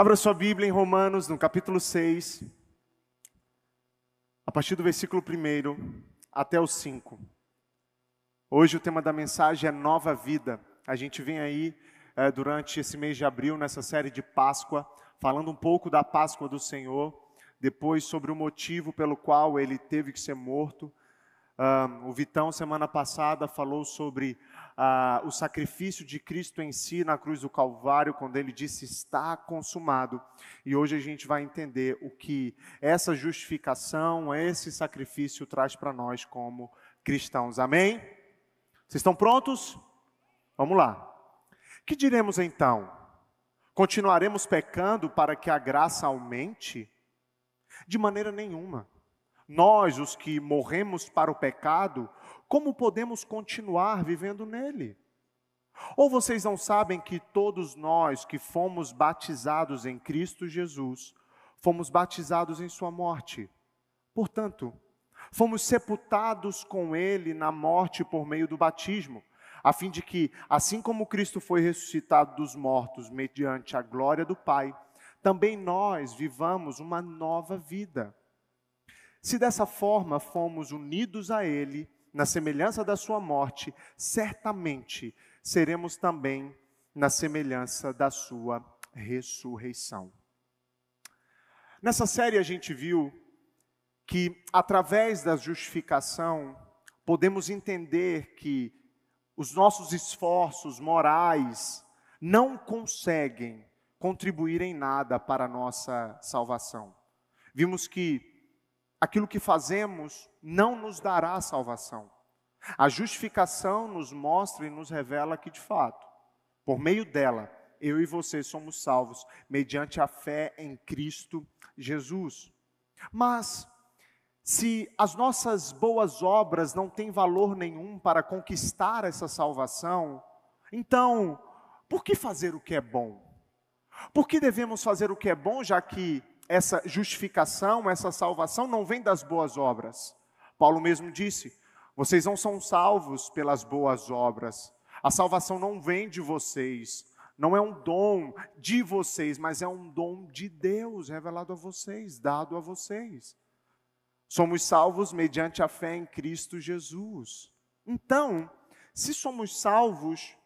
Abra sua Bíblia em Romanos, no capítulo 6, a partir do versículo 1 até o 5. Hoje o tema da mensagem é Nova Vida. A gente vem aí é, durante esse mês de abril, nessa série de Páscoa, falando um pouco da Páscoa do Senhor, depois sobre o motivo pelo qual ele teve que ser morto. O Vitão, semana passada, falou sobre uh, o sacrifício de Cristo em si na cruz do Calvário, quando ele disse está consumado. E hoje a gente vai entender o que essa justificação, esse sacrifício traz para nós como cristãos. Amém? Vocês estão prontos? Vamos lá. Que diremos então? Continuaremos pecando para que a graça aumente? De maneira nenhuma. Nós, os que morremos para o pecado, como podemos continuar vivendo nele? Ou vocês não sabem que todos nós que fomos batizados em Cristo Jesus, fomos batizados em Sua morte? Portanto, fomos sepultados com Ele na morte por meio do batismo, a fim de que, assim como Cristo foi ressuscitado dos mortos mediante a glória do Pai, também nós vivamos uma nova vida. Se dessa forma fomos unidos a Ele, na semelhança da Sua morte, certamente seremos também na semelhança da Sua ressurreição. Nessa série a gente viu que, através da justificação, podemos entender que os nossos esforços morais não conseguem contribuir em nada para a nossa salvação. Vimos que aquilo que fazemos não nos dará salvação. A justificação nos mostra e nos revela que, de fato, por meio dela, eu e você somos salvos mediante a fé em Cristo Jesus. Mas, se as nossas boas obras não têm valor nenhum para conquistar essa salvação, então, por que fazer o que é bom? Por que devemos fazer o que é bom, já que essa justificação, essa salvação não vem das boas obras. Paulo mesmo disse: vocês não são salvos pelas boas obras. A salvação não vem de vocês, não é um dom de vocês, mas é um dom de Deus revelado a vocês, dado a vocês. Somos salvos mediante a fé em Cristo Jesus. Então, se somos salvos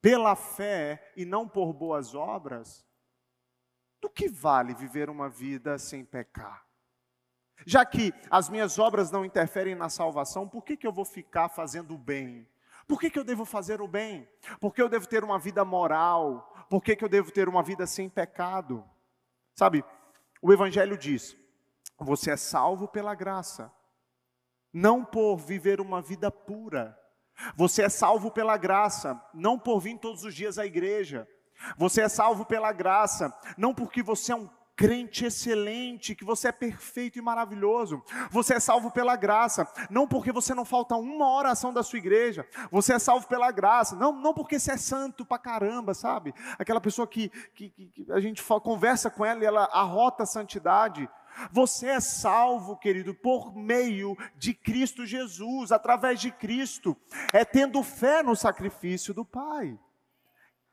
pela fé e não por boas obras, do que vale viver uma vida sem pecar? Já que as minhas obras não interferem na salvação, por que, que eu vou ficar fazendo o bem? Por que, que eu devo fazer o bem? Por que eu devo ter uma vida moral? Por que, que eu devo ter uma vida sem pecado? Sabe, o Evangelho diz: você é salvo pela graça, não por viver uma vida pura. Você é salvo pela graça, não por vir todos os dias à igreja. Você é salvo pela graça, não porque você é um crente excelente, que você é perfeito e maravilhoso. Você é salvo pela graça, não porque você não falta uma oração da sua igreja. Você é salvo pela graça, não, não porque você é santo pra caramba, sabe? Aquela pessoa que, que, que a gente conversa com ela e ela arrota a santidade. Você é salvo, querido, por meio de Cristo Jesus, através de Cristo, é tendo fé no sacrifício do Pai.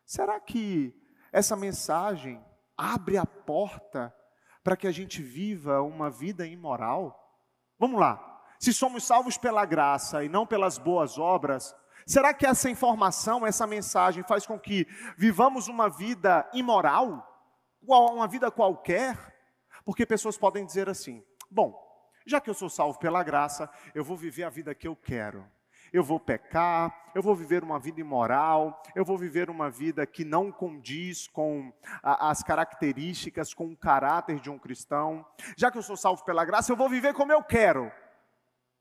Será que essa mensagem abre a porta para que a gente viva uma vida imoral? Vamos lá. Se somos salvos pela graça e não pelas boas obras, será que essa informação, essa mensagem faz com que vivamos uma vida imoral? Uma vida qualquer? Porque pessoas podem dizer assim: bom, já que eu sou salvo pela graça, eu vou viver a vida que eu quero eu vou pecar, eu vou viver uma vida imoral, eu vou viver uma vida que não condiz com a, as características, com o caráter de um cristão. Já que eu sou salvo pela graça, eu vou viver como eu quero.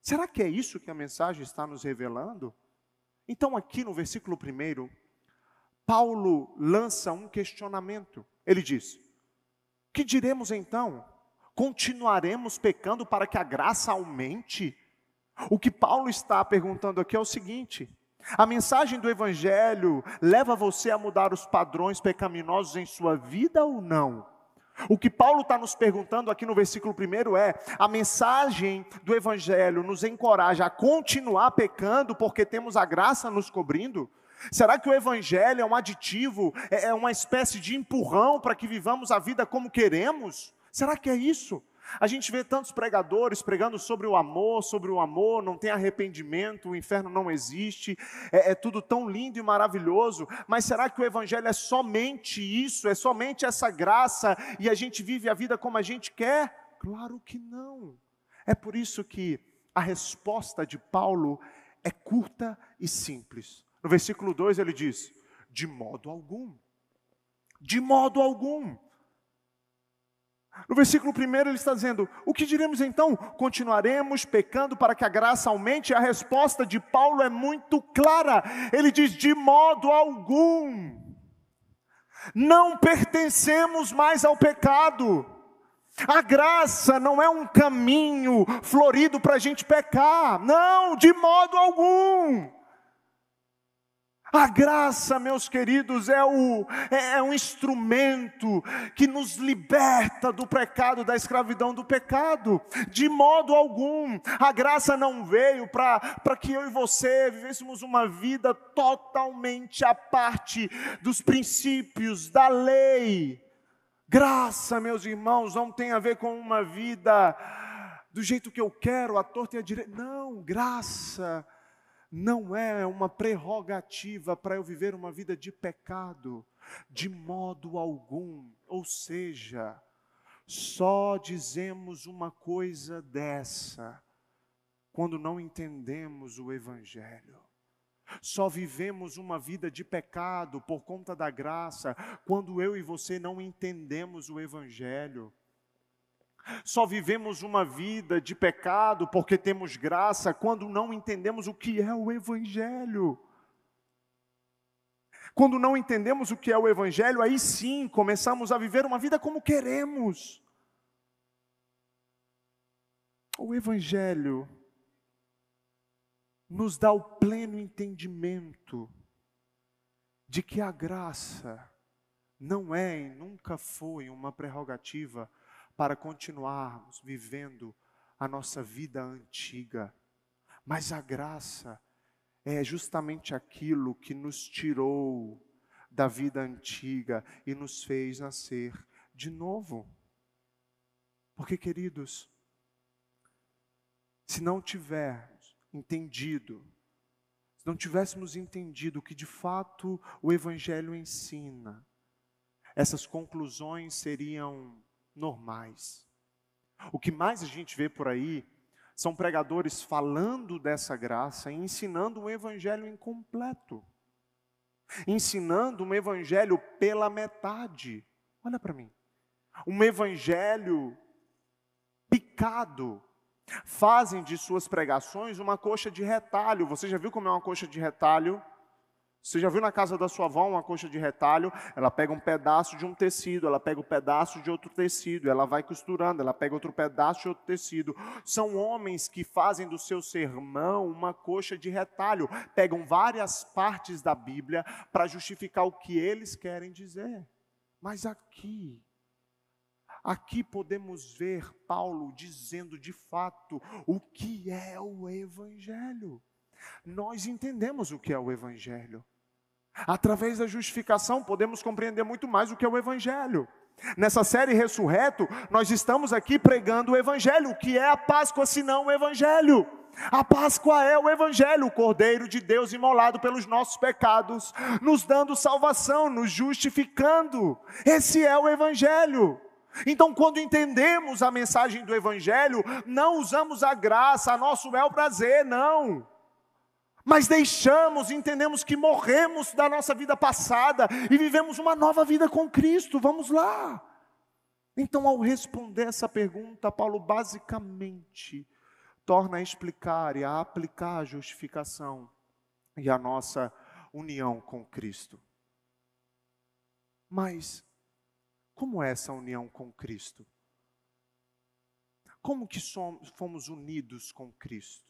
Será que é isso que a mensagem está nos revelando? Então, aqui no versículo 1, Paulo lança um questionamento. Ele diz: Que diremos então? Continuaremos pecando para que a graça aumente? O que Paulo está perguntando aqui é o seguinte: a mensagem do Evangelho leva você a mudar os padrões pecaminosos em sua vida ou não? O que Paulo está nos perguntando aqui no versículo 1 é: a mensagem do Evangelho nos encoraja a continuar pecando porque temos a graça nos cobrindo? Será que o Evangelho é um aditivo, é, é uma espécie de empurrão para que vivamos a vida como queremos? Será que é isso? A gente vê tantos pregadores pregando sobre o amor, sobre o amor, não tem arrependimento, o inferno não existe, é, é, tudo tão lindo e maravilhoso, mas será que o Evangelho é somente isso, é somente essa graça e a gente vive a vida como a gente quer? Claro que não. É por isso que a resposta de Paulo é curta e simples. No versículo 2 ele diz: de modo algum. De modo algum. No versículo 1 ele está dizendo: O que diremos então? Continuaremos pecando para que a graça aumente? A resposta de Paulo é muito clara. Ele diz: De modo algum. Não pertencemos mais ao pecado. A graça não é um caminho florido para a gente pecar. Não, de modo algum. A graça, meus queridos, é, o, é, é um instrumento que nos liberta do pecado, da escravidão do pecado, de modo algum. A graça não veio para que eu e você vivêssemos uma vida totalmente à parte dos princípios, da lei. Graça, meus irmãos, não tem a ver com uma vida do jeito que eu quero, a torta e a direita. Não, graça não é uma prerrogativa para eu viver uma vida de pecado, de modo algum. Ou seja, só dizemos uma coisa dessa quando não entendemos o Evangelho. Só vivemos uma vida de pecado por conta da graça quando eu e você não entendemos o Evangelho. Só vivemos uma vida de pecado porque temos graça quando não entendemos o que é o Evangelho. Quando não entendemos o que é o Evangelho, aí sim começamos a viver uma vida como queremos. O Evangelho nos dá o pleno entendimento de que a graça não é e nunca foi uma prerrogativa para continuarmos vivendo a nossa vida antiga. Mas a graça é justamente aquilo que nos tirou da vida antiga e nos fez nascer de novo. Porque, queridos, se não tivermos entendido, se não tivéssemos entendido o que de fato o Evangelho ensina, essas conclusões seriam normais. O que mais a gente vê por aí são pregadores falando dessa graça e ensinando um evangelho incompleto. Ensinando um evangelho pela metade. Olha para mim. Um evangelho picado. Fazem de suas pregações uma coxa de retalho. Você já viu como é uma coxa de retalho? Você já viu na casa da sua avó uma coxa de retalho? Ela pega um pedaço de um tecido, ela pega um pedaço de outro tecido, ela vai costurando, ela pega outro pedaço de outro tecido. São homens que fazem do seu sermão uma coxa de retalho, pegam várias partes da Bíblia para justificar o que eles querem dizer. Mas aqui, aqui podemos ver Paulo dizendo de fato o que é o Evangelho nós entendemos o que é o Evangelho. Através da justificação, podemos compreender muito mais o que é o Evangelho. Nessa série Ressurreto, nós estamos aqui pregando o Evangelho. O que é a Páscoa senão o Evangelho? A Páscoa é o Evangelho, o Cordeiro de Deus imolado pelos nossos pecados, nos dando salvação, nos justificando. Esse é o Evangelho. Então, quando entendemos a mensagem do Evangelho, não usamos a graça, a nosso bel prazer, não mas deixamos, entendemos que morremos da nossa vida passada e vivemos uma nova vida com Cristo. Vamos lá. Então, ao responder essa pergunta, Paulo basicamente torna a explicar e a aplicar a justificação e a nossa união com Cristo. Mas como é essa união com Cristo? Como que somos, fomos unidos com Cristo?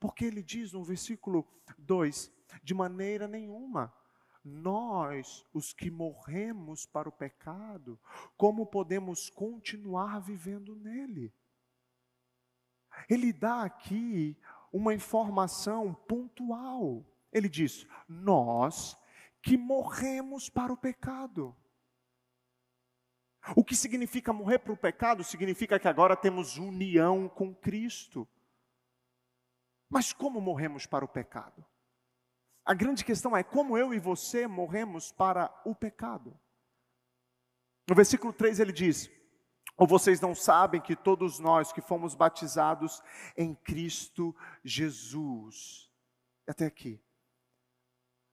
Porque ele diz no versículo 2: de maneira nenhuma, nós, os que morremos para o pecado, como podemos continuar vivendo nele? Ele dá aqui uma informação pontual. Ele diz: Nós que morremos para o pecado. O que significa morrer para o pecado? Significa que agora temos união com Cristo. Mas como morremos para o pecado? A grande questão é como eu e você morremos para o pecado. No versículo 3 ele diz: Ou vocês não sabem que todos nós que fomos batizados em Cristo Jesus, até aqui,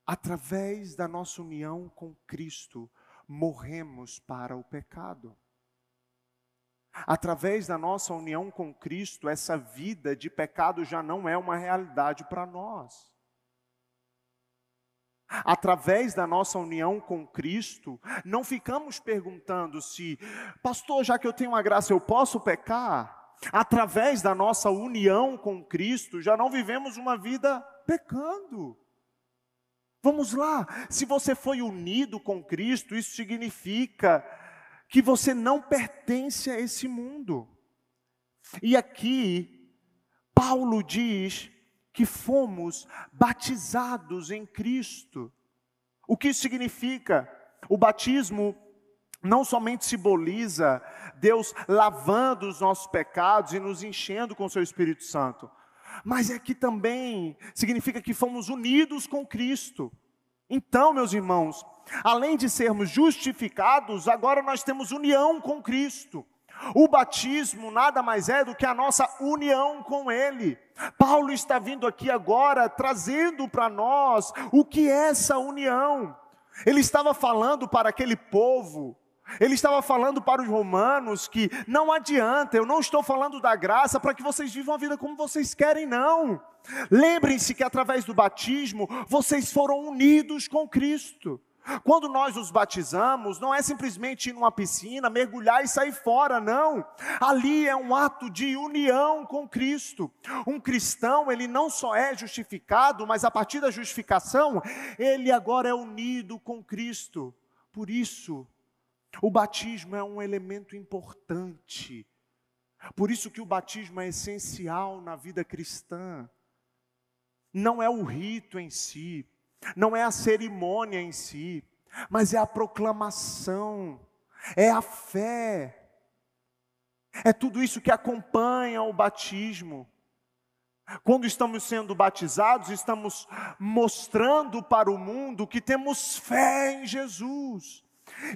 através da nossa união com Cristo, morremos para o pecado. Através da nossa união com Cristo, essa vida de pecado já não é uma realidade para nós. Através da nossa união com Cristo, não ficamos perguntando se, pastor, já que eu tenho uma graça, eu posso pecar? Através da nossa união com Cristo, já não vivemos uma vida pecando. Vamos lá, se você foi unido com Cristo, isso significa que você não pertence a esse mundo. E aqui, Paulo diz que fomos batizados em Cristo. O que isso significa? O batismo não somente simboliza Deus lavando os nossos pecados e nos enchendo com o seu Espírito Santo, mas é que também significa que fomos unidos com Cristo. Então, meus irmãos, além de sermos justificados, agora nós temos união com Cristo. O batismo nada mais é do que a nossa união com Ele. Paulo está vindo aqui agora trazendo para nós o que é essa união. Ele estava falando para aquele povo ele estava falando para os romanos que não adianta, eu não estou falando da graça para que vocês vivam a vida como vocês querem, não. Lembrem-se que através do batismo vocês foram unidos com Cristo. Quando nós nos batizamos, não é simplesmente ir numa piscina, mergulhar e sair fora, não. Ali é um ato de união com Cristo. Um cristão, ele não só é justificado, mas a partir da justificação, ele agora é unido com Cristo. Por isso, o batismo é um elemento importante. Por isso que o batismo é essencial na vida cristã. Não é o rito em si, não é a cerimônia em si, mas é a proclamação, é a fé. É tudo isso que acompanha o batismo. Quando estamos sendo batizados, estamos mostrando para o mundo que temos fé em Jesus.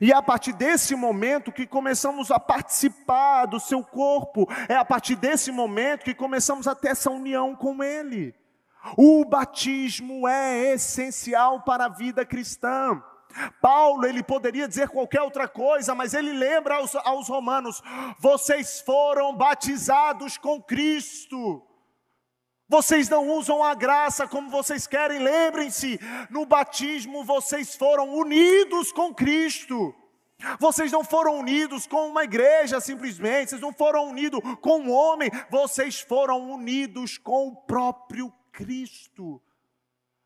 E é a partir desse momento que começamos a participar do seu corpo, é a partir desse momento que começamos a ter essa união com Ele. O batismo é essencial para a vida cristã. Paulo, ele poderia dizer qualquer outra coisa, mas ele lembra aos, aos romanos: vocês foram batizados com Cristo. Vocês não usam a graça como vocês querem. Lembrem-se, no batismo vocês foram unidos com Cristo. Vocês não foram unidos com uma igreja simplesmente, vocês não foram unidos com um homem, vocês foram unidos com o próprio Cristo.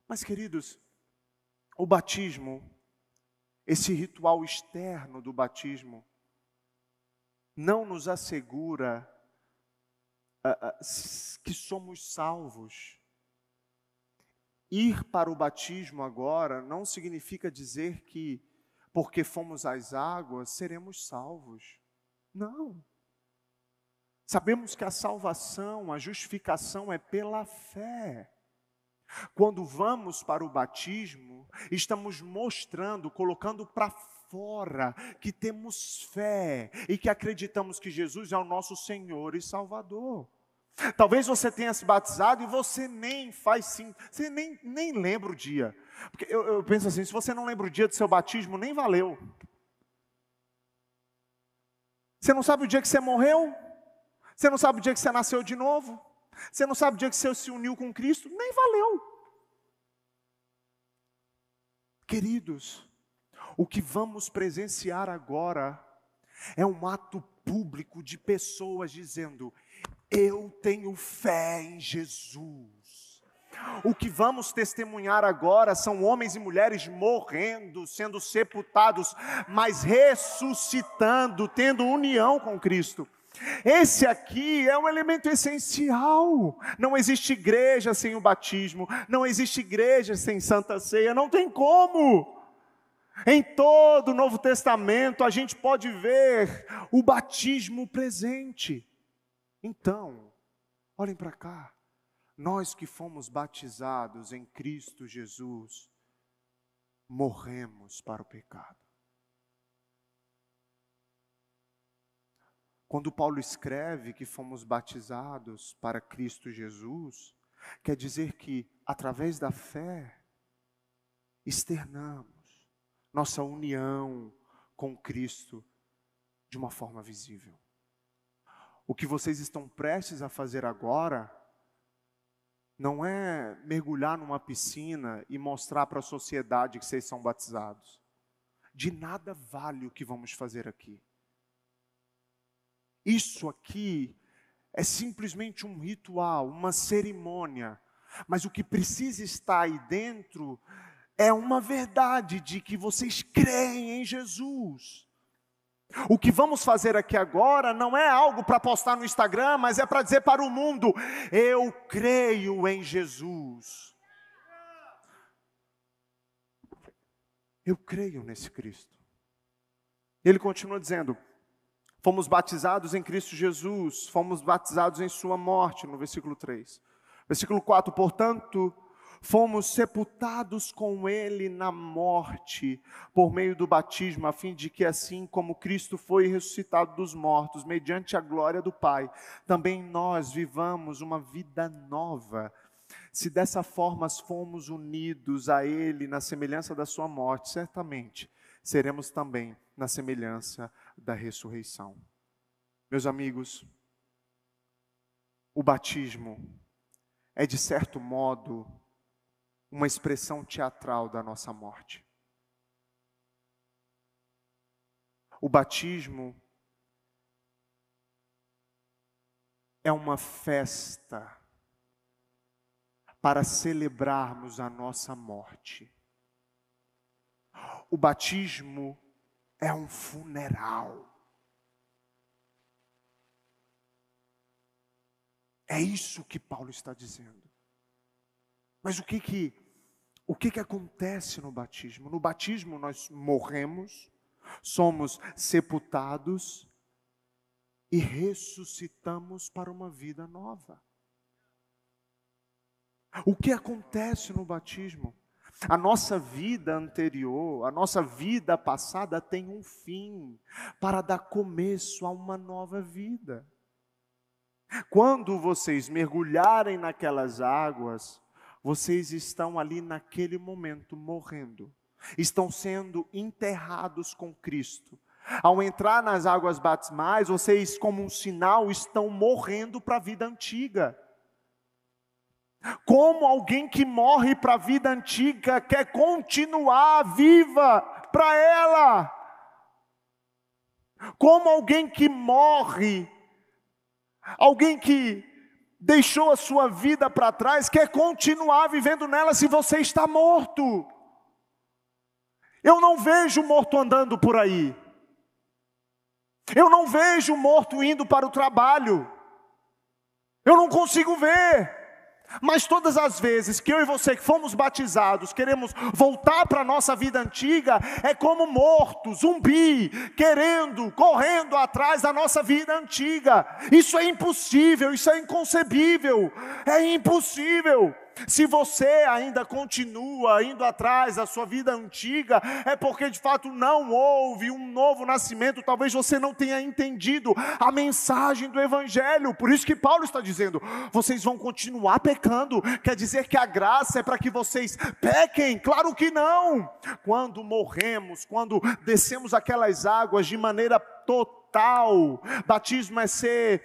Mas, queridos, o batismo, esse ritual externo do batismo, não nos assegura que somos salvos. Ir para o batismo agora não significa dizer que, porque fomos às águas, seremos salvos. Não. Sabemos que a salvação, a justificação é pela fé. Quando vamos para o batismo, estamos mostrando, colocando para fora que temos fé e que acreditamos que Jesus é o nosso Senhor e Salvador. Talvez você tenha se batizado e você nem faz sim, você nem, nem lembra o dia. Porque eu, eu penso assim: se você não lembra o dia do seu batismo, nem valeu. Você não sabe o dia que você morreu? Você não sabe o dia que você nasceu de novo? Você não sabe o dia que você se uniu com Cristo? Nem valeu. Queridos, o que vamos presenciar agora é um ato público de pessoas dizendo: eu tenho fé em Jesus. O que vamos testemunhar agora são homens e mulheres morrendo, sendo sepultados, mas ressuscitando, tendo união com Cristo. Esse aqui é um elemento essencial. Não existe igreja sem o batismo, não existe igreja sem Santa Ceia, não tem como. Em todo o Novo Testamento a gente pode ver o batismo presente. Então, olhem para cá. Nós que fomos batizados em Cristo Jesus, morremos para o pecado. Quando Paulo escreve que fomos batizados para Cristo Jesus, quer dizer que, através da fé, externamos nossa união com Cristo de uma forma visível. O que vocês estão prestes a fazer agora não é mergulhar numa piscina e mostrar para a sociedade que vocês são batizados. De nada vale o que vamos fazer aqui. Isso aqui é simplesmente um ritual, uma cerimônia. Mas o que precisa estar aí dentro é uma verdade de que vocês creem em Jesus. O que vamos fazer aqui agora não é algo para postar no Instagram, mas é para dizer para o mundo: eu creio em Jesus. Eu creio nesse Cristo. Ele continua dizendo: Fomos batizados em Cristo Jesus, fomos batizados em Sua morte, no versículo 3. Versículo 4: Portanto, fomos sepultados com Ele na morte, por meio do batismo, a fim de que, assim como Cristo foi ressuscitado dos mortos, mediante a glória do Pai, também nós vivamos uma vida nova. Se dessa forma fomos unidos a Ele na semelhança da Sua morte, certamente seremos também na semelhança da ressurreição. Meus amigos, o batismo é, de certo modo, uma expressão teatral da nossa morte. O batismo é uma festa para celebrarmos a nossa morte. O batismo é um funeral. É isso que Paulo está dizendo. Mas o que que o que que acontece no batismo? No batismo nós morremos, somos sepultados e ressuscitamos para uma vida nova. O que acontece no batismo? A nossa vida anterior, a nossa vida passada tem um fim para dar começo a uma nova vida. Quando vocês mergulharem naquelas águas, vocês estão ali naquele momento morrendo, estão sendo enterrados com Cristo. Ao entrar nas águas batismais, vocês, como um sinal, estão morrendo para a vida antiga. Como alguém que morre para a vida antiga quer continuar viva para ela. Como alguém que morre, alguém que deixou a sua vida para trás, quer continuar vivendo nela se você está morto. Eu não vejo morto andando por aí. Eu não vejo morto indo para o trabalho. Eu não consigo ver. Mas todas as vezes que eu e você que fomos batizados, queremos voltar para a nossa vida antiga, é como morto, zumbi, querendo, correndo atrás da nossa vida antiga. Isso é impossível, isso é inconcebível, é impossível. Se você ainda continua indo atrás da sua vida antiga, é porque de fato não houve um novo nascimento. Talvez você não tenha entendido a mensagem do Evangelho. Por isso que Paulo está dizendo: vocês vão continuar pecando. Quer dizer que a graça é para que vocês pequem? Claro que não. Quando morremos, quando descemos aquelas águas de maneira total Batismo é ser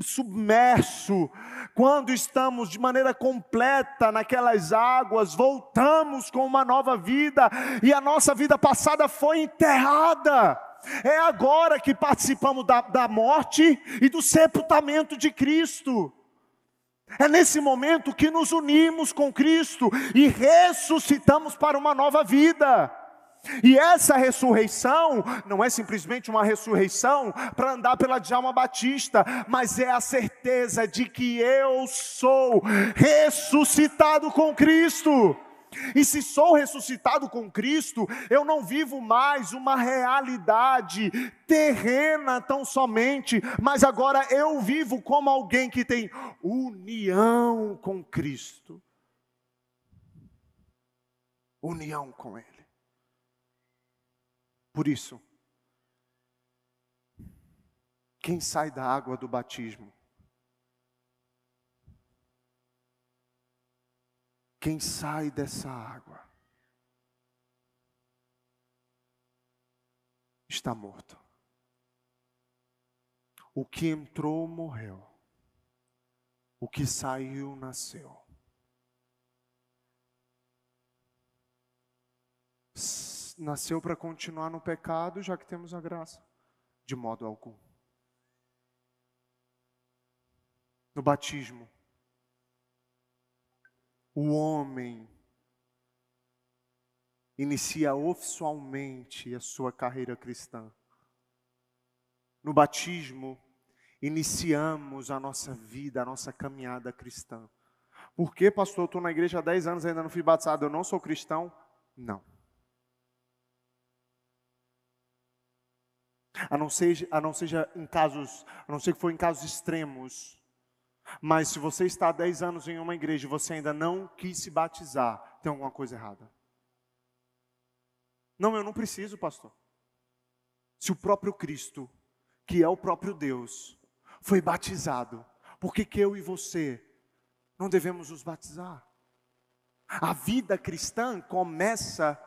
submerso. Quando estamos de maneira completa naquelas águas, voltamos com uma nova vida e a nossa vida passada foi enterrada. É agora que participamos da, da morte e do sepultamento de Cristo. É nesse momento que nos unimos com Cristo e ressuscitamos para uma nova vida. E essa ressurreição não é simplesmente uma ressurreição para andar pela Djalma Batista, mas é a certeza de que eu sou ressuscitado com Cristo. E se sou ressuscitado com Cristo, eu não vivo mais uma realidade terrena tão somente, mas agora eu vivo como alguém que tem união com Cristo. União com Ele. Por isso, quem sai da água do batismo, quem sai dessa água, está morto. O que entrou, morreu. O que saiu, nasceu. Nasceu para continuar no pecado, já que temos a graça? De modo algum. No batismo, o homem inicia oficialmente a sua carreira cristã. No batismo, iniciamos a nossa vida, a nossa caminhada cristã. Por que, pastor, eu estou na igreja há 10 anos e ainda não fui batizado, eu não sou cristão? Não. A não seja, a não seja em casos, a não ser que for em casos extremos. Mas se você está há 10 anos em uma igreja e você ainda não quis se batizar, tem alguma coisa errada. Não, eu não preciso, pastor. Se o próprio Cristo, que é o próprio Deus, foi batizado, por que, que eu e você não devemos nos batizar? A vida cristã começa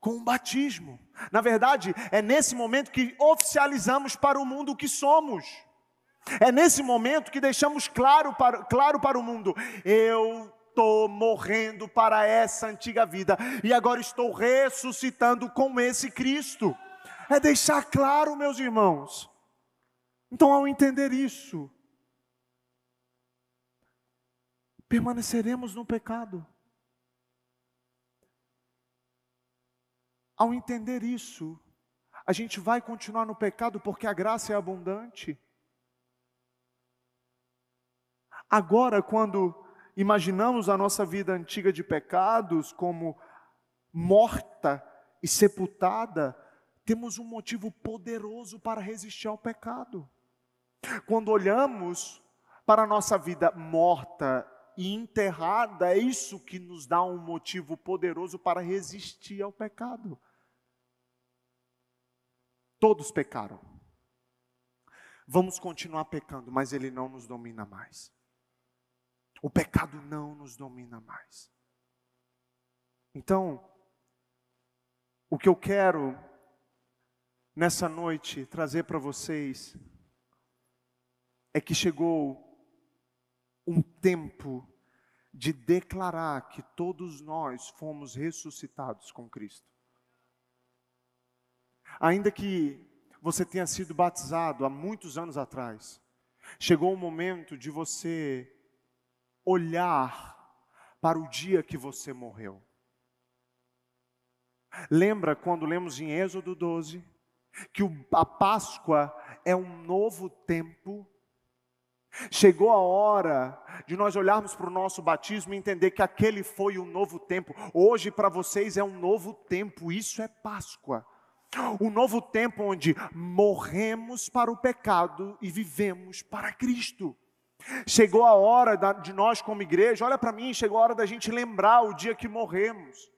com o batismo. Na verdade, é nesse momento que oficializamos para o mundo o que somos. É nesse momento que deixamos claro para, claro para o mundo: eu estou morrendo para essa antiga vida e agora estou ressuscitando com esse Cristo. É deixar claro, meus irmãos. Então, ao entender isso, permaneceremos no pecado. Ao entender isso, a gente vai continuar no pecado porque a graça é abundante. Agora, quando imaginamos a nossa vida antiga de pecados como morta e sepultada, temos um motivo poderoso para resistir ao pecado. Quando olhamos para a nossa vida morta e enterrada, é isso que nos dá um motivo poderoso para resistir ao pecado. Todos pecaram. Vamos continuar pecando, mas ele não nos domina mais. O pecado não nos domina mais. Então, o que eu quero nessa noite trazer para vocês é que chegou um tempo de declarar que todos nós fomos ressuscitados com Cristo. Ainda que você tenha sido batizado há muitos anos atrás, chegou o momento de você olhar para o dia que você morreu. Lembra quando lemos em Êxodo 12 que a Páscoa é um novo tempo? Chegou a hora de nós olharmos para o nosso batismo e entender que aquele foi um novo tempo. Hoje para vocês é um novo tempo, isso é Páscoa. Um novo tempo onde morremos para o pecado e vivemos para Cristo. Chegou a hora de nós, como igreja, olha para mim, chegou a hora da gente lembrar o dia que morremos.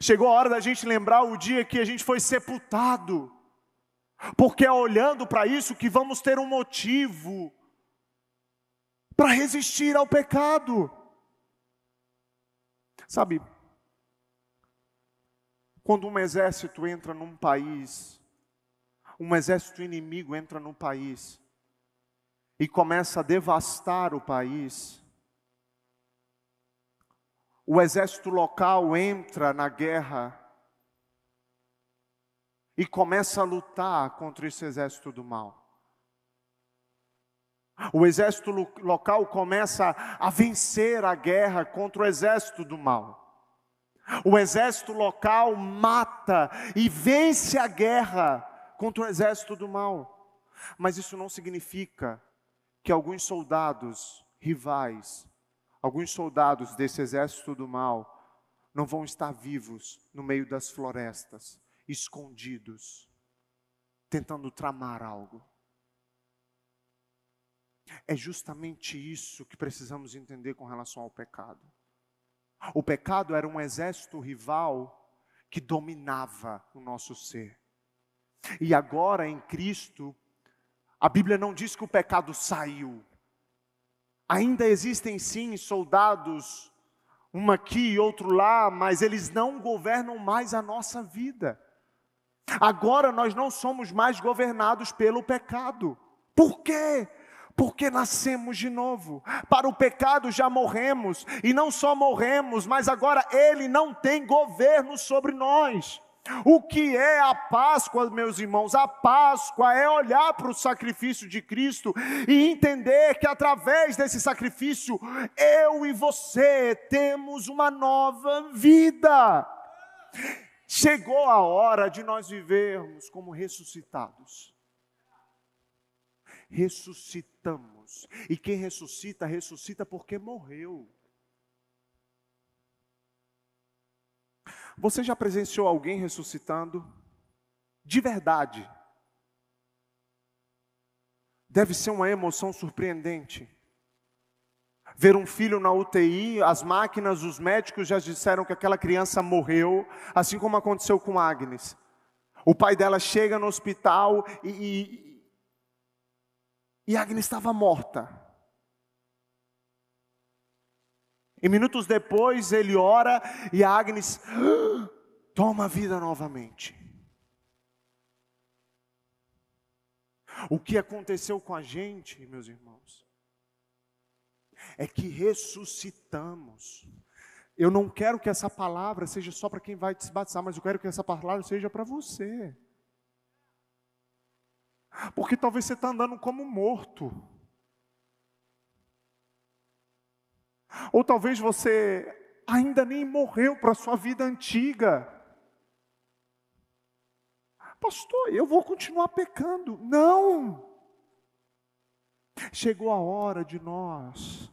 Chegou a hora da gente lembrar o dia que a gente foi sepultado. Porque é olhando para isso que vamos ter um motivo para resistir ao pecado. Sabe, quando um exército entra num país, um exército inimigo entra num país e começa a devastar o país, o exército local entra na guerra e começa a lutar contra esse exército do mal. O exército local começa a vencer a guerra contra o exército do mal. O exército local mata e vence a guerra contra o exército do mal. Mas isso não significa que alguns soldados rivais, alguns soldados desse exército do mal, não vão estar vivos no meio das florestas, escondidos, tentando tramar algo. É justamente isso que precisamos entender com relação ao pecado. O pecado era um exército rival que dominava o nosso ser. E agora em Cristo, a Bíblia não diz que o pecado saiu. Ainda existem sim soldados, um aqui e outro lá, mas eles não governam mais a nossa vida. Agora nós não somos mais governados pelo pecado. Por quê? Porque nascemos de novo. Para o pecado já morremos, e não só morremos, mas agora ele não tem governo sobre nós. O que é a Páscoa, meus irmãos? A Páscoa é olhar para o sacrifício de Cristo e entender que através desse sacrifício, eu e você temos uma nova vida. Chegou a hora de nós vivermos como ressuscitados ressuscitamos. E quem ressuscita, ressuscita porque morreu. Você já presenciou alguém ressuscitando? De verdade. Deve ser uma emoção surpreendente. Ver um filho na UTI, as máquinas, os médicos já disseram que aquela criança morreu, assim como aconteceu com Agnes. O pai dela chega no hospital e, e Agnes estava morta. E minutos depois ele ora e Agnes ah, toma vida novamente. O que aconteceu com a gente, meus irmãos, é que ressuscitamos. Eu não quero que essa palavra seja só para quem vai te batizar, mas eu quero que essa palavra seja para você. Porque talvez você está andando como morto. Ou talvez você ainda nem morreu para a sua vida antiga. Pastor, eu vou continuar pecando. Não! Chegou a hora de nós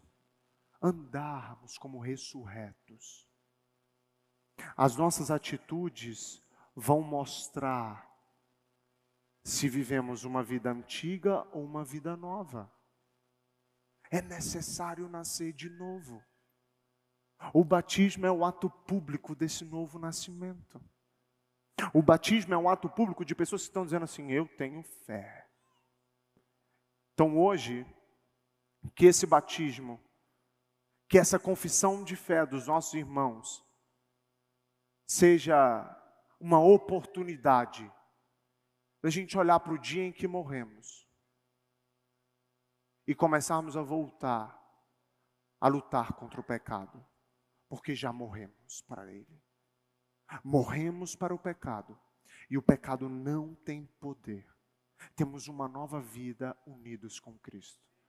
andarmos como ressurretos. As nossas atitudes vão mostrar se vivemos uma vida antiga ou uma vida nova. É necessário nascer de novo. O batismo é o ato público desse novo nascimento. O batismo é um ato público de pessoas que estão dizendo assim: Eu tenho fé. Então hoje, que esse batismo, que essa confissão de fé dos nossos irmãos, seja uma oportunidade da gente olhar para o dia em que morremos e começarmos a voltar a lutar contra o pecado, porque já morremos para ele. Morremos para o pecado e o pecado não tem poder. Temos uma nova vida unidos com Cristo.